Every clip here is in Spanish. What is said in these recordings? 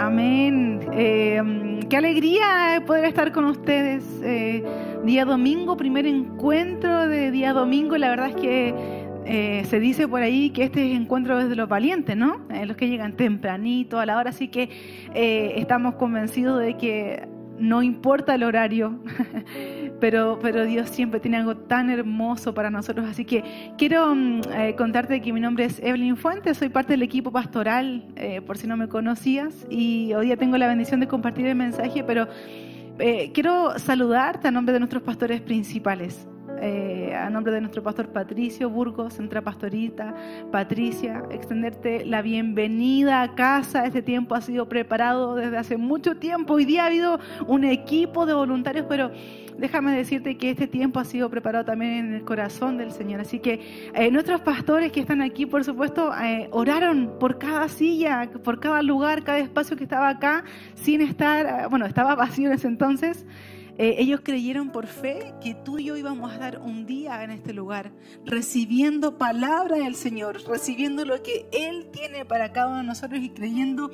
Amén. Eh, qué alegría poder estar con ustedes. Eh, día domingo, primer encuentro de día domingo. La verdad es que eh, se dice por ahí que este es encuentro desde los valientes, ¿no? los que llegan tempranito a la hora. Así que estamos convencidos de que no importa el horario, pero, pero Dios siempre tiene algo tan hermoso para nosotros. Así que quiero mm, eh, contarte que mi nombre es Evelyn Fuentes, soy parte del equipo pastoral, eh, por si no me conocías, y hoy día tengo la bendición de compartir el mensaje, pero eh, quiero saludarte a nombre de nuestros pastores principales. Eh, a nombre de nuestro pastor Patricio Burgos, Centra Pastorita, Patricia, extenderte la bienvenida a casa. Este tiempo ha sido preparado desde hace mucho tiempo. Hoy día ha habido un equipo de voluntarios, pero déjame decirte que este tiempo ha sido preparado también en el corazón del Señor. Así que eh, nuestros pastores que están aquí, por supuesto, eh, oraron por cada silla, por cada lugar, cada espacio que estaba acá, sin estar, bueno, estaba vacío en ese entonces. Eh, ellos creyeron por fe que tú y yo íbamos a dar un día en este lugar, recibiendo palabra del Señor, recibiendo lo que Él tiene para cada uno de nosotros y creyendo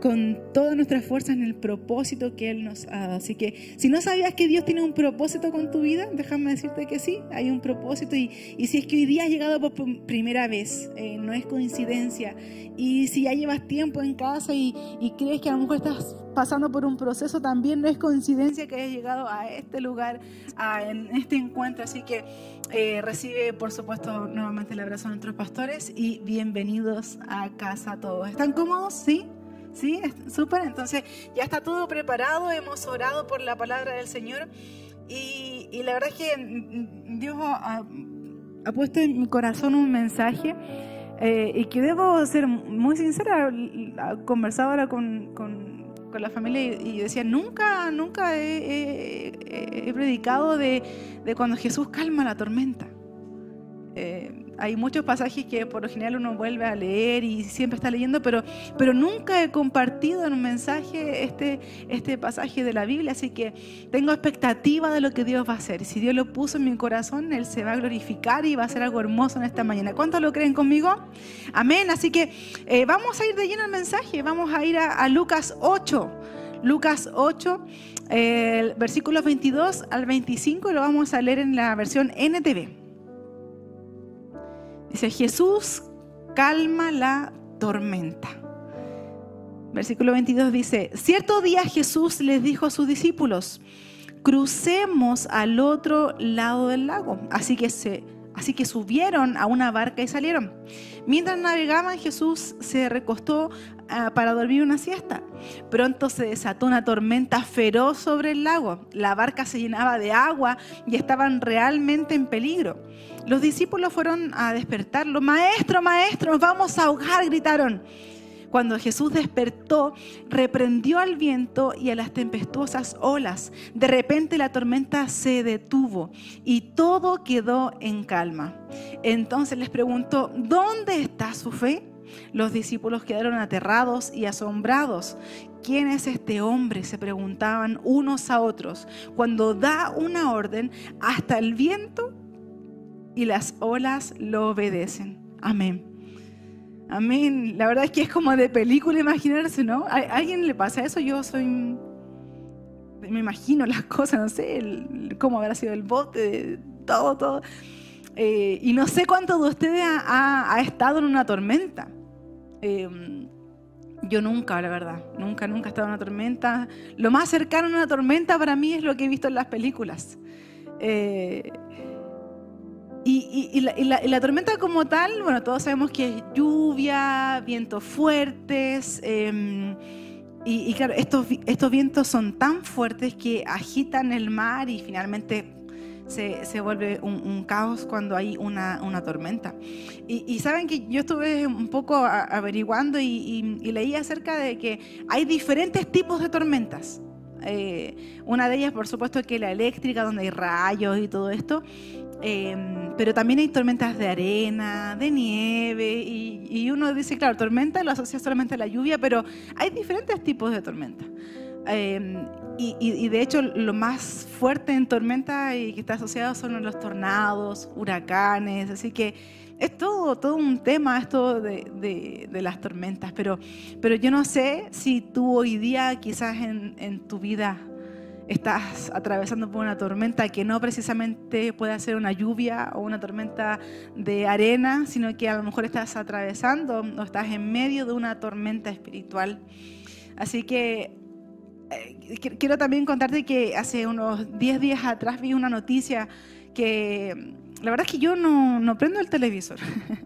con toda nuestra fuerza en el propósito que Él nos ha dado. Así que si no sabías que Dios tiene un propósito con tu vida, déjame decirte que sí, hay un propósito. Y, si es que hoy día has llegado por primera vez, eh, no es coincidencia. Y si ya llevas tiempo en casa y, y crees que a lo mejor estás pasando por un proceso, también no es coincidencia que hayas llegado a este lugar, a, en este encuentro. Así que eh, recibe, por supuesto, nuevamente el abrazo de nuestros pastores y bienvenidos a casa todos. ¿Están cómodos? ¿Sí? ¿Sí? Súper. Entonces ya está todo preparado, hemos orado por la palabra del Señor y, la verdad es que Dios ha, puesto en mi corazón un mensaje. Eh, y que debo ser muy sincera, conversaba ahora con, la familia y, decía, nunca, nunca he, predicado de, de, cuando Jesús calma la tormenta. Eh, hay muchos pasajes que por lo general uno vuelve a leer y siempre está leyendo, pero, pero nunca he compartido en un mensaje este, este pasaje de la Biblia, así que tengo expectativa de lo que Dios va a hacer. Si Dios lo puso en mi corazón, Él se va a glorificar y va a hacer algo hermoso en esta mañana. ¿Cuántos lo creen conmigo? Amén. Así que eh, vamos a ir de lleno al mensaje, vamos a ir a, Lucas 8. Lucas 8, eh, versículos 22 al 25, y lo vamos a leer en la versión NTV. Dice, Jesús calma la tormenta. Versículo 22 dice, cierto día Jesús les dijo a sus discípulos, crucemos al otro lado del lago. Así que, se, así que subieron a una barca y salieron. Mientras navegaban, Jesús se recostó ah, para dormir una siesta. Pronto se desató una tormenta feroz sobre el lago. La barca se llenaba de agua y estaban realmente en peligro. Los discípulos fueron a despertarlo. Maestro, maestro, nos vamos a ahogar, gritaron. Cuando Jesús despertó, reprendió al viento y a las tempestuosas olas. De repente la tormenta se detuvo y todo quedó en calma. Entonces les preguntó, ¿dónde está su fe? Los discípulos quedaron aterrados y asombrados. ¿Quién es este hombre? Se preguntaban unos a otros. Cuando da una orden, hasta el viento y las olas lo obedecen. Amén. Amén. La verdad es que es como de película imaginarse, ¿no? ¿A alguien le pasa eso? Yo soy... Me imagino las cosas, no sé, cómo habrá sido el bote, todo, todo. Eh, y no sé cuánto de ustedes ha, estado en una tormenta. Em, yo nunca, la verdad, nunca, nunca he estado en una tormenta. Lo más cercano a una tormenta para mí es lo que he visto en las películas. Eh, y, la, tormenta como tal, bueno, todos sabemos que es lluvia, vientos fuertes. Em, y, claro, estos, estos vientos son tan fuertes que agitan el mar y finalmente se, se vuelve un, caos cuando hay una, una tormenta. Y, saben que yo estuve un poco averiguando y, leí acerca de que hay diferentes tipos de tormentas. Eh, una de ellas, por supuesto, que la eléctrica, donde hay rayos y todo esto. Em, pero también hay tormentas de arena, de nieve, y, uno dice, claro, tormenta lo asocia solamente a la lluvia, pero hay diferentes tipos de tormenta. Em, y, de hecho, lo más fuerte en tormenta y que está asociado son los tornados, huracanes, así que es todo, todo un tema esto de, de, las tormentas, pero, pero yo no sé si tú hoy día quizás en, en tu vida estás atravesando por una tormenta que no precisamente puede ser una lluvia o una tormenta de arena, sino que a lo mejor estás atravesando o estás en medio de una tormenta espiritual. Así que eh, quiero también contarte que hace unos 10 días atrás vi una noticia que la verdad es que yo no, no prendo el televisor,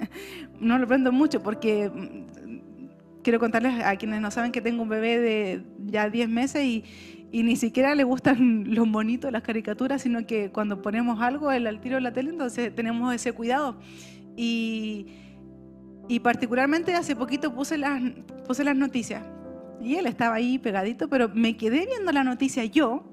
no lo prendo mucho porque mm, quiero contarles a quienes no saben que tengo un bebé de ya 10 meses y, y ni siquiera le gustan los monitos, las caricaturas, sino que cuando ponemos algo él al tiro de la tele, entonces tenemos ese cuidado. Y, y particularmente hace poquito puse las, puse las noticias y él estaba ahí pegadito, pero me quedé viendo la noticia yo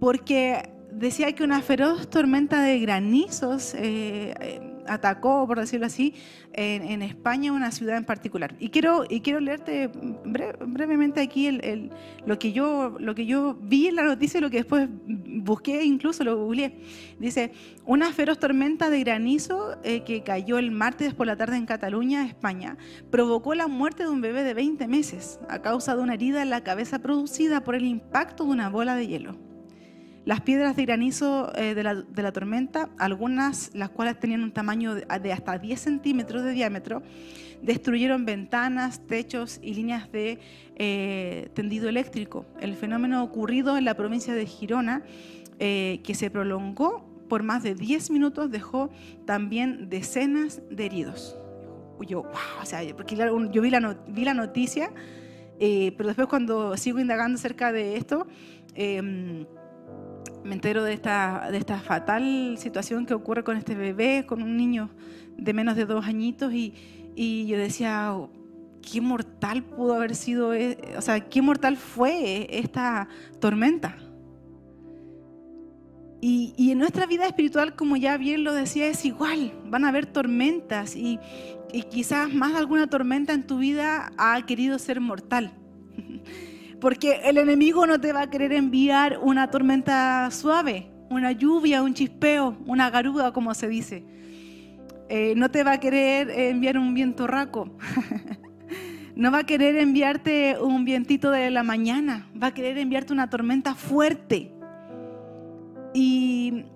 porque decía que una feroz tormenta de granizos eh, eh, atacó, por decirlo así, en, España una ciudad en particular. Y quiero, y quiero leerte brevemente aquí el, lo, que yo, lo que yo vi en la noticia y lo que después busqué, incluso lo googleé. Dice, una feroz tormenta de granizo eh, que cayó el martes por la tarde en Cataluña, España, provocó la muerte de un bebé de 20 meses a causa de una herida en la cabeza producida por el impacto de una bola de hielo. Las piedras de granizo eh, de, la, tormenta, algunas las cuales tenían un tamaño de, hasta 10 centímetros de diámetro, destruyeron ventanas, techos y líneas de eh, tendido eléctrico. El fenómeno ocurrido en la provincia de Girona, eh, que se prolongó por más de 10 minutos, dejó también decenas de heridos. Yo, o sea, porque yo vi la, vi la noticia, pero después cuando sigo indagando acerca de esto, em, me entero de esta, fatal situación que ocurre con este bebé, con un niño de menos de dos añitos, y, yo decía, qué mortal pudo haber sido, e-, o sea, qué mortal fue esta tormenta. Y, y, en nuestra vida espiritual, como ya bien lo decía, es igual, van a haber tormentas y, y quizás más de alguna tormenta en tu vida ha querido ser mortal. Porque el enemigo no te va a querer enviar una tormenta suave, una lluvia, un chispeo, una garuda, como se dice. Eh, no te va a querer enviar un viento raco. no va a querer enviarte un vientito de la mañana. Va a querer enviarte una tormenta fuerte. Y,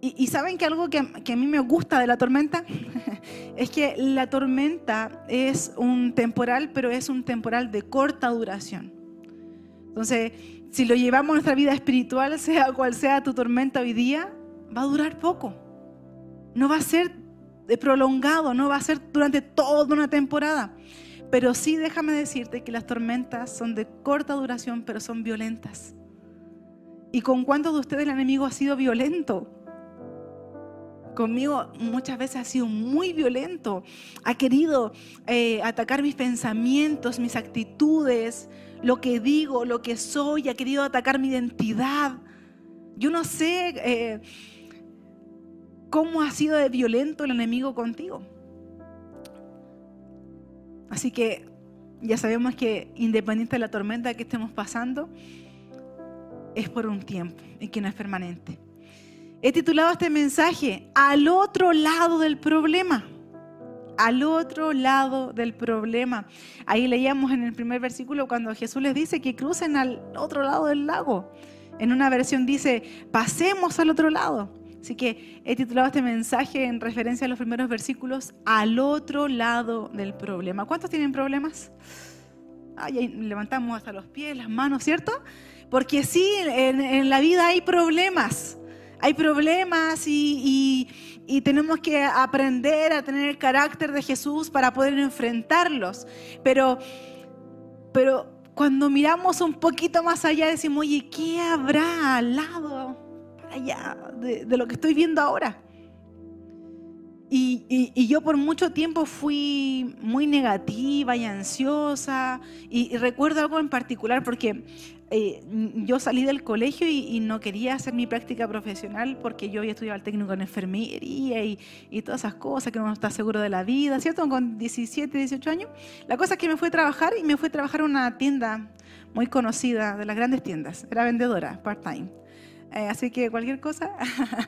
y, saben que algo que, que, a mí me gusta de la tormenta es que la tormenta es un temporal, pero es un temporal de corta duración. Entonces, si lo llevamos a nuestra vida espiritual, sea cual sea tu tormenta hoy día, va a durar poco. No va a ser prolongado, no va a ser durante toda una temporada. Pero sí déjame decirte que las tormentas son de corta duración, pero son violentas. ¿Y con cuántos de ustedes el enemigo ha sido violento? Conmigo muchas veces ha sido muy violento. Ha querido eh, atacar mis pensamientos, mis actitudes, lo que digo, lo que soy. Ha querido atacar mi identidad. Yo no sé eh, cómo ha sido de violento el enemigo contigo. Así que ya sabemos que independiente de la tormenta que estemos pasando, es por un tiempo y que no es permanente. He titulado este mensaje Al otro lado del problema. Al otro lado del problema. Ahí leíamos en el primer versículo cuando Jesús les dice que crucen al otro lado del lago. En una versión dice, pasemos al otro lado. Así que he titulado este mensaje en referencia a los primeros versículos, al otro lado del problema. ¿Cuántos tienen problemas? Levantamos hasta los pies, las manos, ¿cierto? Porque sí, en la vida hay problemas hay problemas y, tenemos que aprender a tener el carácter de Jesús para poder enfrentarlos. Pero, pero cuando miramos un poquito más allá decimos, oye, ¿qué habrá al lado, allá de lo que estoy viendo ahora? Y, yo por mucho tiempo fui muy negativa y ansiosa. Y, recuerdo algo en particular porque eh, yo salí del colegio y, no quería hacer mi práctica profesional porque yo había estudiado el técnico en enfermería y, todas esas cosas que uno no está seguro de la vida, ¿cierto? Con 17, 18 años. La cosa es que me fui a trabajar y me fui a trabajar en una tienda muy conocida, de las grandes tiendas. Era vendedora, part-time. Eh, así que cualquier cosa.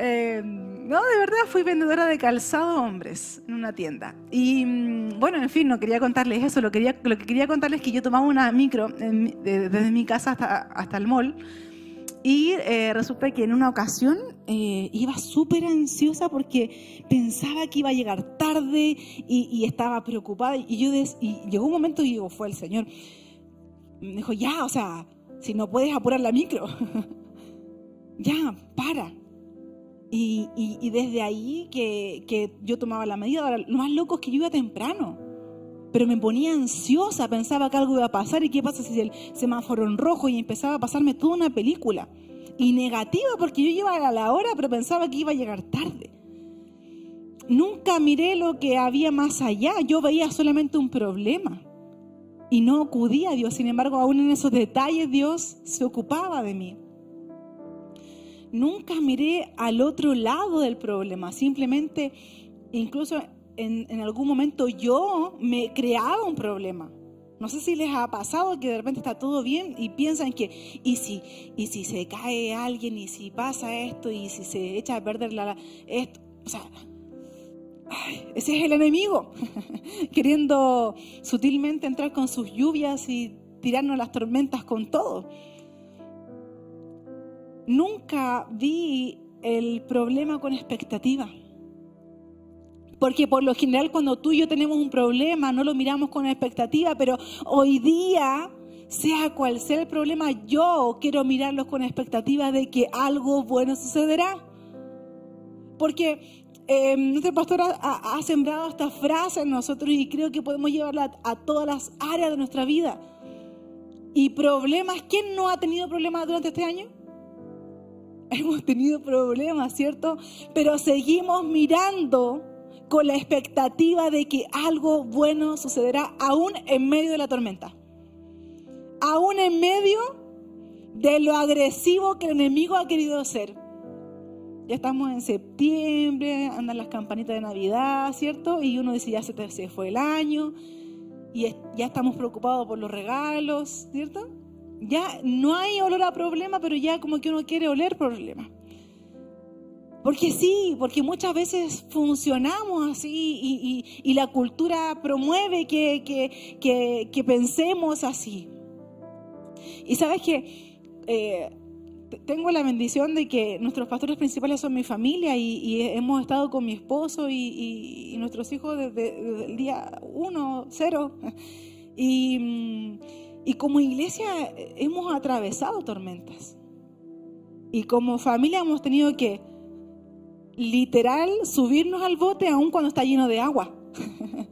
Eh, no, de verdad fui vendedora de calzado hombres en una tienda. Y mm, bueno, en fin, no quería contarles eso. Lo, quería, lo que quería contarles es que yo tomaba una micro desde mi casa hasta, hasta el mall. Y eh, resulta que en una ocasión iba súper ansiosa porque pensaba que iba a llegar tarde y, estaba preocupada. Y, yo y llegó un momento y digo, fue el Señor. Me dijo, ya, o sea, si no puedes apurar la micro. ya, para. Y, desde ahí que, yo tomaba la medida, lo más loco es que yo iba temprano, pero me ponía ansiosa, pensaba que algo iba a pasar y qué pasa si el semáforo en rojo y empezaba a pasarme toda una película. Y negativa porque yo iba a la hora, pero pensaba que iba a llegar tarde. Nunca miré lo que había más allá, yo veía solamente un problema y no acudía a Dios. Sin embargo, aún en esos detalles Dios se ocupaba de mí nunca miré al otro lado del problema, simplemente, incluso en, algún momento yo me creaba un problema. No sé si les ha pasado que de repente está todo bien y piensan que, ¿y si, y si se cae alguien? ¿Y si pasa esto? ¿Y si se echa a perder la, esto? O sea, ese es el enemigo, queriendo sutilmente entrar con sus lluvias y tirarnos las tormentas con todo nunca vi el problema con expectativa. Porque por lo general cuando tú y yo tenemos un problema no lo miramos con expectativa, pero hoy día, sea cual sea el problema, yo quiero mirarlo con expectativa de que algo bueno sucederá. Porque eh, pastora ha, sembrado esta frase en nosotros y creo que podemos llevarla a todas las áreas de nuestra vida. Y problemas, ¿quién no ha tenido problemas durante este año? Hemos tenido problemas, ¿cierto? Pero seguimos mirando con la expectativa de que algo bueno sucederá aún en medio de la tormenta. Aún en medio de lo agresivo que el enemigo ha querido hacer. Ya estamos en septiembre, andan las campanitas de Navidad, ¿cierto? Y uno dice, ya se fue el año, y ya estamos preocupados por los regalos, ¿cierto? Ya no hay olor a problema, pero ya como que uno quiere oler problema. Porque sí, porque muchas veces funcionamos así y, la cultura promueve que, pensemos así. Y sabes que eh, tengo la bendición de que nuestros pastores principales son mi familia y, hemos estado con mi esposo y, nuestros hijos desde, el día uno, cero. Y mm, y como iglesia eh, hemos atravesado tormentas. Y como familia hemos tenido que literal subirnos al bote aún cuando está lleno de agua.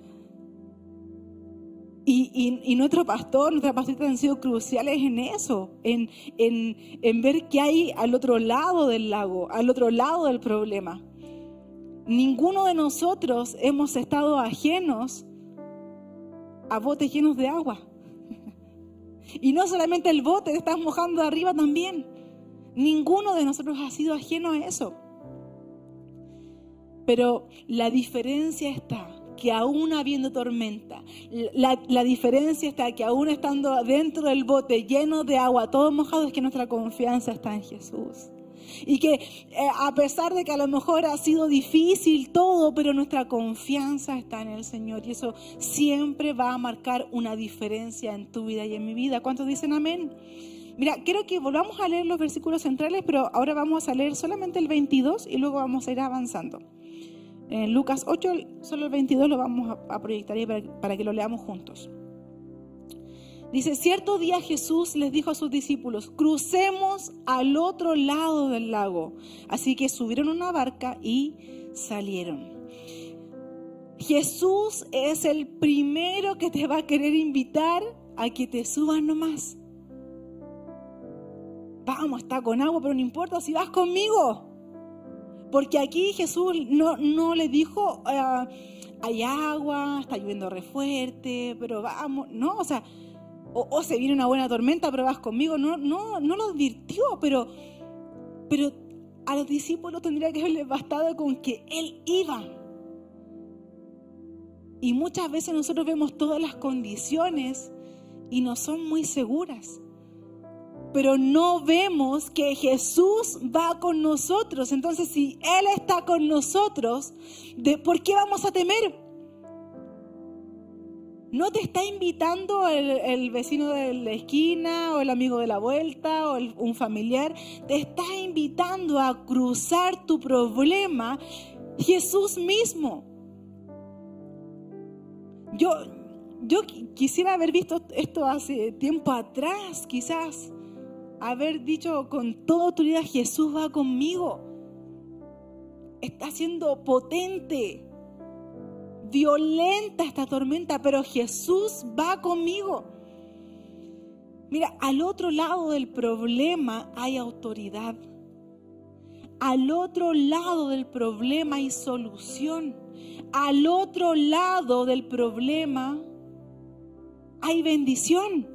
y, nuestro pastor, nuestra pastorita han sido cruciales en eso, en, en ver qué hay al otro lado del lago, al otro lado del problema. Ninguno de nosotros hemos estado ajenos a botes llenos de agua. Y no solamente el bote, te estás mojando de arriba también. Ninguno de nosotros ha sido ajeno a eso. Pero la diferencia está que aún habiendo tormenta, la, la, diferencia está que aún estando dentro del bote lleno de agua, todo mojado, es que nuestra confianza está en Jesús. Y que eh, a pesar de que a lo mejor ha sido difícil todo, pero nuestra confianza está en el Señor. Y eso siempre va a marcar una diferencia en tu vida y en mi vida. ¿Cuántos dicen amén? Mira, quiero que volvamos a leer los versículos centrales, pero ahora vamos a leer solamente el 22 y luego vamos a ir avanzando. En Lucas 8, solo el 22 lo vamos a, proyectar ahí para que lo leamos juntos. Dice, cierto día Jesús les dijo a sus discípulos, crucemos al otro lado del lago. Así que subieron una barca y salieron. Jesús es el primero que te va a querer invitar a que te subas nomás. Vamos, está con agua, pero no importa si vas conmigo. Porque aquí Jesús no, no le dijo, ah, hay agua, está lloviendo re fuerte, pero vamos. No, o sea, o, se viene una buena tormenta, pero vas conmigo. No, no, no lo advirtió, pero, pero a los discípulos tendría que haberles bastado con que Él iba. Y muchas veces nosotros vemos todas las condiciones y no son muy seguras. pero no vemos que Jesús va con nosotros. Entonces, si Él está con nosotros, ¿de por qué vamos a temer? No te está invitando el, vecino de la esquina o el amigo de la vuelta o un familiar. Te está invitando a cruzar tu problema Jesús mismo. Yo, yo quisiera haber visto esto hace tiempo atrás, quizás. Haber dicho con toda autoridad, Jesús va conmigo. Está siendo potente violenta esta tormenta, pero Jesús va conmigo. Mira, al otro lado del problema hay autoridad. Al otro lado del problema hay solución. Al otro lado del problema hay bendición.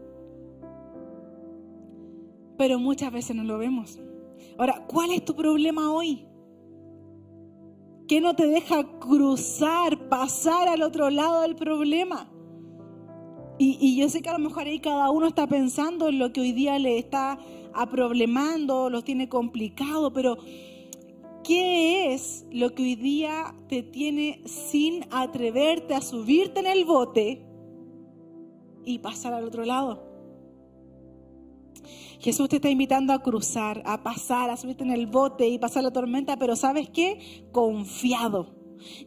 Pero muchas veces no lo vemos. Ahora, ¿cuál es tu problema hoy? ¿Qué no te deja cruzar, pasar al otro lado del problema? Y, yo sé que a lo mejor ahí cada uno está pensando en lo que hoy día le está aproblemando, los tiene complicado, pero ¿qué es lo que hoy día te tiene sin atreverte a subirte en el bote y pasar al otro lado? Jesús te está invitando a cruzar, a pasar, a subirte en el bote y pasar la tormenta, pero ¿sabes qué? Confiado,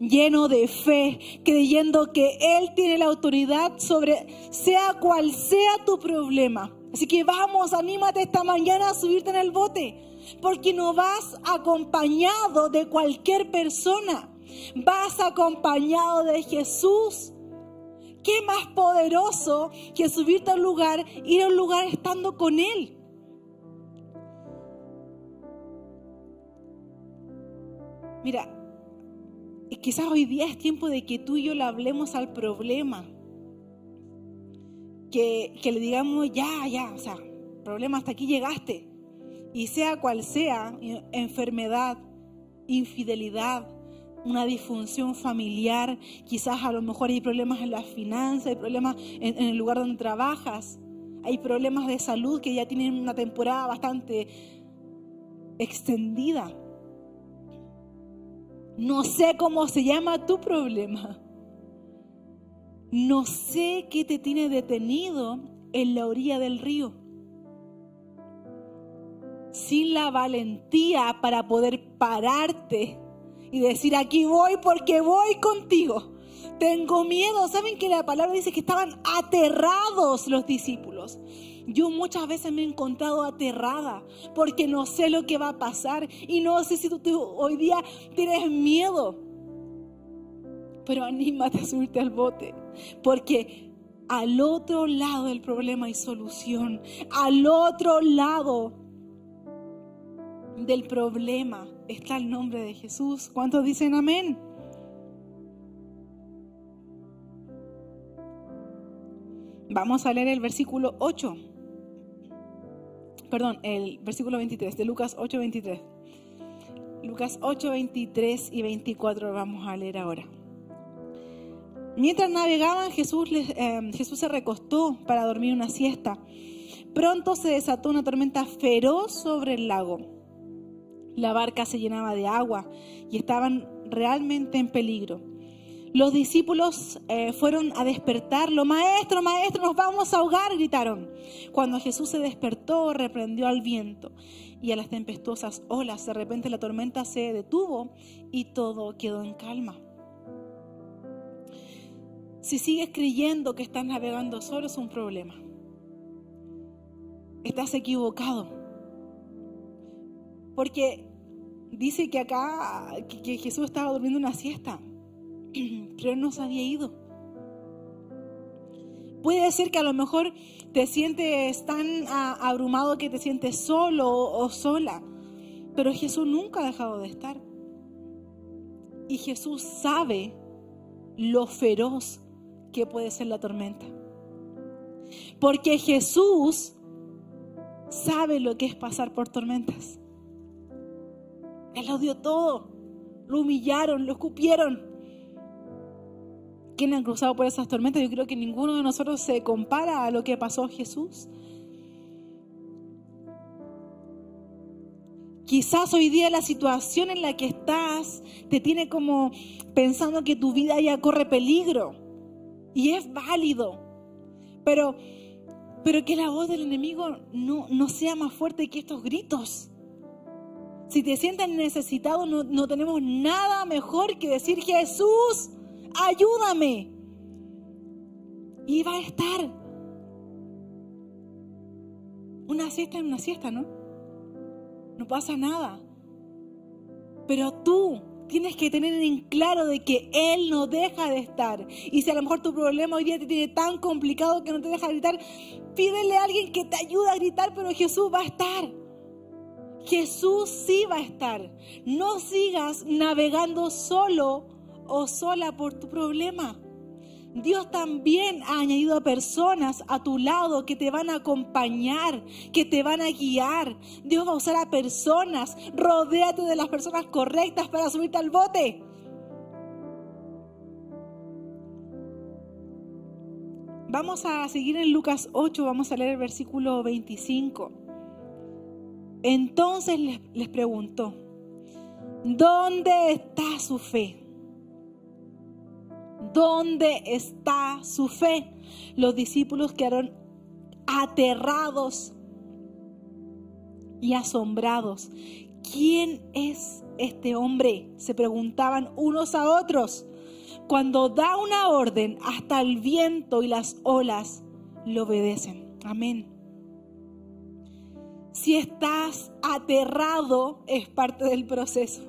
lleno de fe, creyendo que Él tiene la autoridad sobre sea cual sea tu problema. Así que vamos, anímate esta mañana a subirte en el bote, porque no vas acompañado de cualquier persona, vas acompañado de Jesús. ¿Qué más poderoso que subirte a un lugar, ir a un lugar estando con Él? Mira, quizás hoy día es tiempo de que tú y yo le hablemos al problema. Que, que le digamos, ya, ya, o sea, problema, hasta aquí llegaste. Y sea cual sea, enfermedad, infidelidad, una disfunción familiar, quizás a lo mejor hay problemas en las finanzas, hay problemas en, en, el lugar donde trabajas, hay problemas de salud que ya tienen una temporada bastante extendida. No sé cómo se llama tu problema. No sé qué te tiene detenido en la orilla del río. Sin la valentía para poder pararte y decir, aquí voy porque voy contigo. Tengo miedo. ¿Saben que la palabra dice que estaban aterrados los discípulos? Yo muchas veces me he encontrado aterrada porque no sé lo que va a pasar y no sé si tú, hoy día tienes miedo. Pero anímate a subirte al bote porque al otro lado del problema hay solución. Al otro lado del problema está el nombre de Jesús. ¿Cuántos dicen amén? Vamos a leer el versículo 8 perdón, el versículo 23 de Lucas 8, 23. Lucas 8, 23 y 24 vamos a leer ahora. Mientras navegaban, Jesús, eh, Jesús se recostó para dormir una siesta. Pronto se desató una tormenta feroz sobre el lago. La barca se llenaba de agua y estaban realmente en peligro los discípulos eh, fueron a despertarlo. Maestro, maestro, nos vamos a ahogar, gritaron. Cuando Jesús se despertó, reprendió al viento y a las tempestuosas olas. De repente la tormenta se detuvo y todo quedó en calma. Si sigues creyendo que estás navegando solo es un problema. Estás equivocado. Porque dice que acá que Jesús estaba durmiendo una siesta él no se había ido. Puede ser que a lo mejor te sientes tan abrumado que te sientes solo o sola, pero Jesús nunca ha dejado de estar. Y Jesús sabe lo feroz que puede ser la tormenta. Porque Jesús sabe lo que es pasar por tormentas. Él lo dio todo. Lo humillaron, lo escupieron. ¿Quién han cruzado por esas tormentas? Yo creo que ninguno de nosotros se compara a lo que pasó Jesús. Quizás hoy día la situación en la que estás te tiene como pensando que tu vida ya corre peligro. Y es válido. Pero, pero que la voz del enemigo no, no sea más fuerte que estos gritos. Si te sientes necesitado, no, no tenemos nada mejor que decir, Jesús, ayúdame. Y va a estar. Una siesta es una siesta, ¿no? No pasa nada. Pero tú tienes que tener en claro de que Él no deja de estar. Y si a lo mejor tu problema hoy día te tiene tan complicado que no te deja gritar, pídele a alguien que te ayude a gritar, pero Jesús va a estar. Jesús sí va a estar. No sigas navegando solo o sola por tu problema. Dios también ha añadido a personas a tu lado que te van a acompañar, que te van a guiar. Dios va a usar a personas. Rodéate de las personas correctas para subirte al bote. Vamos a seguir en Lucas 8, vamos a leer el versículo 25. Entonces les, les preguntó, ¿dónde está su fe? ¿Dónde está su fe? Los discípulos quedaron aterrados y asombrados. ¿Quién es este hombre? Se preguntaban unos a otros. Cuando da una orden, hasta el viento y las olas le obedecen. Amén. Si estás aterrado, es parte del proceso.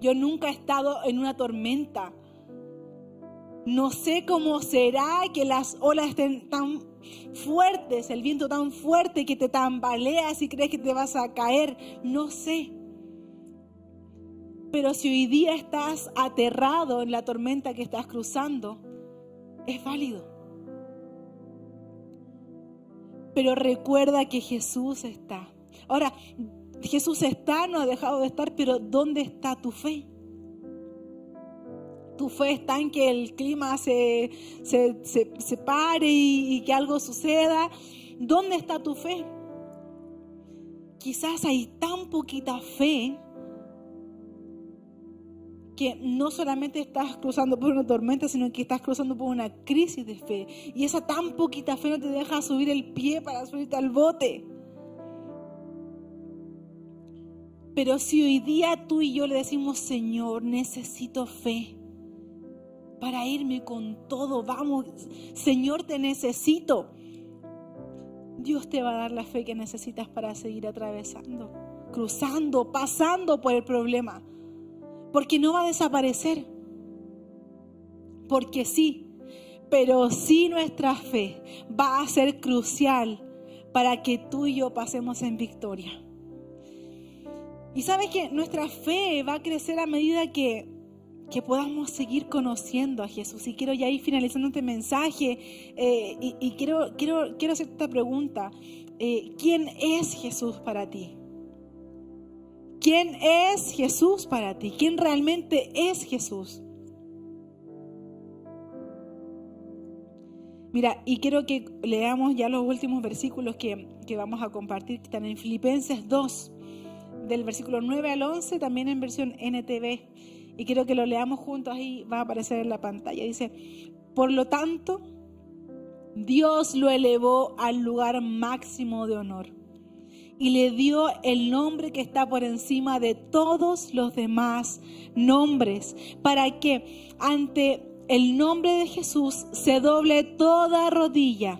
Yo nunca he estado en una tormenta no sé cómo será que las olas estén tan fuertes, el viento tan fuerte que te tambaleas y crees que te vas a caer. No sé. Pero si hoy día estás aterrado en la tormenta que estás cruzando, es válido. Pero recuerda que Jesús está. Ahora, Jesús está, no ha dejado de estar, pero ¿dónde está tu fe? Tu fe está en que el clima se, se, pare y, y que algo suceda. ¿Dónde está tu fe? Quizás hay tan poquita fe que no solamente estás cruzando por una tormenta, sino que estás cruzando por una crisis de fe. Y esa tan poquita fe no te deja subir el pie para subirte al bote. Pero si hoy día tú y yo le decimos, Señor, necesito fe, para irme con todo. Vamos, Señor, te necesito. Dios te va a dar la fe que necesitas para seguir atravesando, cruzando, pasando por el problema. Porque no va a desaparecer. Porque sí, pero sí nuestra fe va a ser crucial para que tú y yo pasemos en victoria. Y sabes que nuestra fe va a crecer a medida que que podamos seguir conociendo a Jesús. Y quiero ya ir finalizando este mensaje eh, y, quiero, quiero, quiero hacer esta pregunta. Eh, ¿Quién es Jesús para ti? ¿Quién es Jesús para ti? ¿Quién realmente es Jesús? Mira, y quiero que leamos ya los últimos versículos que, que vamos a compartir, que están en Filipenses 2, del versículo 9 al 11, también en versión NTV. Y quiero que lo leamos juntos, ahí va a aparecer en la pantalla. Dice, por lo tanto, Dios lo elevó al lugar máximo de honor y le dio el nombre que está por encima de todos los demás nombres, para que ante el nombre de Jesús se doble toda rodilla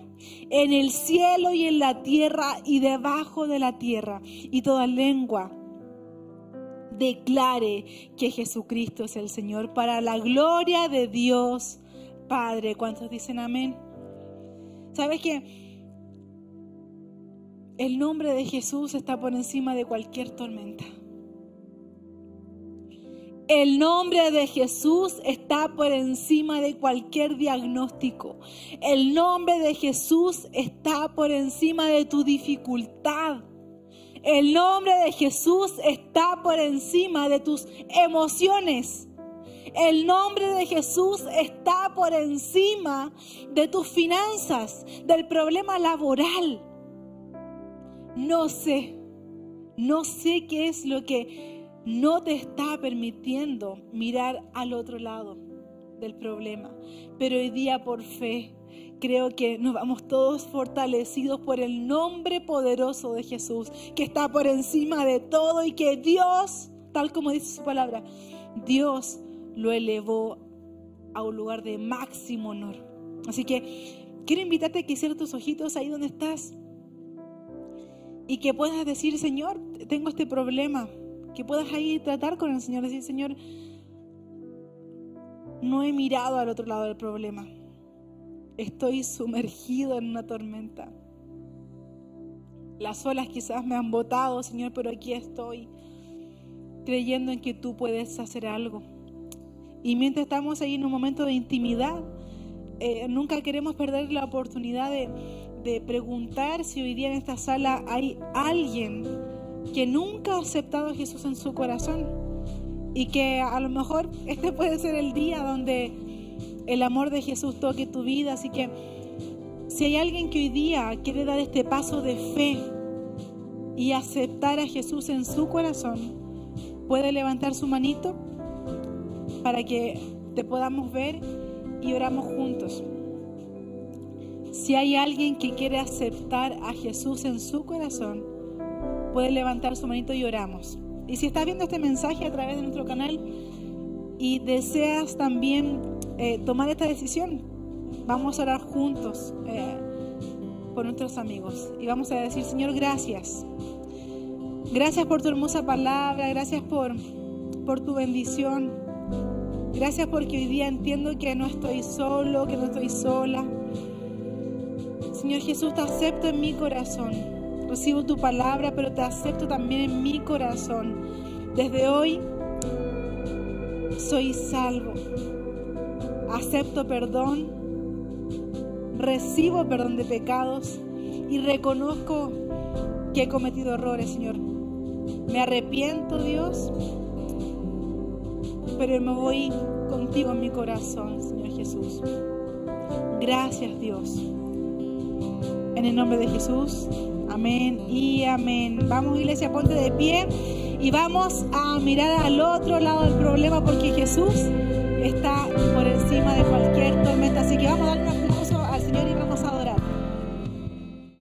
en el cielo y en la tierra y debajo de la tierra, y toda lengua declare que Jesucristo es el Señor para la gloria de Dios Padre. ¿Cuántos dicen amén? ¿Sabes que el nombre de Jesús está por encima de cualquier tormenta? El nombre de Jesús está por encima de cualquier diagnóstico. El nombre de Jesús está por encima de tu dificultad. El nombre de Jesús está por encima de tus emociones. El nombre de Jesús está por encima de tus finanzas, del problema laboral. No sé No sé qué es lo que no te está permitiendo mirar al otro lado del problema, pero hoy día por fe creo que nos vamos todos fortalecidos por el nombre poderoso de Jesús, que está por encima de todo y que Dios, tal como dice su palabra, Dios lo elevó a un lugar de máximo honor. Así que quiero invitarte a que cierres tus ojitos ahí donde estás y que puedas decir, Señor, tengo este problema, que puedas ahí tratar con el Señor, decir, Señor, no he mirado al otro lado del problema, estoy sumergido en una tormenta. Las olas quizás me han botado, Señor, pero aquí estoy creyendo en que tú puedes hacer algo. Y mientras estamos ahí en un momento de intimidad, eh, nunca queremos perder la oportunidad de, de preguntar si hoy día en esta sala hay alguien que nunca ha aceptado a Jesús en su corazón y que a lo mejor este puede ser el día donde el amor de Jesús toque tu vida. Así que si hay alguien que hoy día quiere dar este paso de fe y aceptar a Jesús en su corazón, puede levantar su manito para que te podamos ver y oramos juntos. Si hay alguien que quiere aceptar a Jesús en su corazón, puede levantar su manito y oramos. Y si estás viendo este mensaje a través de nuestro canal y deseas también eh, tomar esta decisión, vamos a orar juntos eh, por nuestros amigos y vamos a decir, Señor, gracias. Gracias por tu hermosa palabra, gracias por, por tu bendición. Gracias porque hoy día entiendo que no estoy solo, que no estoy sola. Señor Jesús, te acepto en mi corazón. Recibo tu palabra, pero te acepto también en mi corazón. Desde hoy soy salvo. Acepto perdón. Recibo perdón de pecados y reconozco que he cometido errores, Señor. Me arrepiento, Dios, pero me voy contigo en mi corazón, Señor Jesús. Gracias, Dios. En el nombre de Jesús. Amén y amén. Vamos, iglesia, ponte de pie y vamos a mirar al otro lado del problema porque Jesús está por encima de cualquier tormenta. Así que vamos a dar un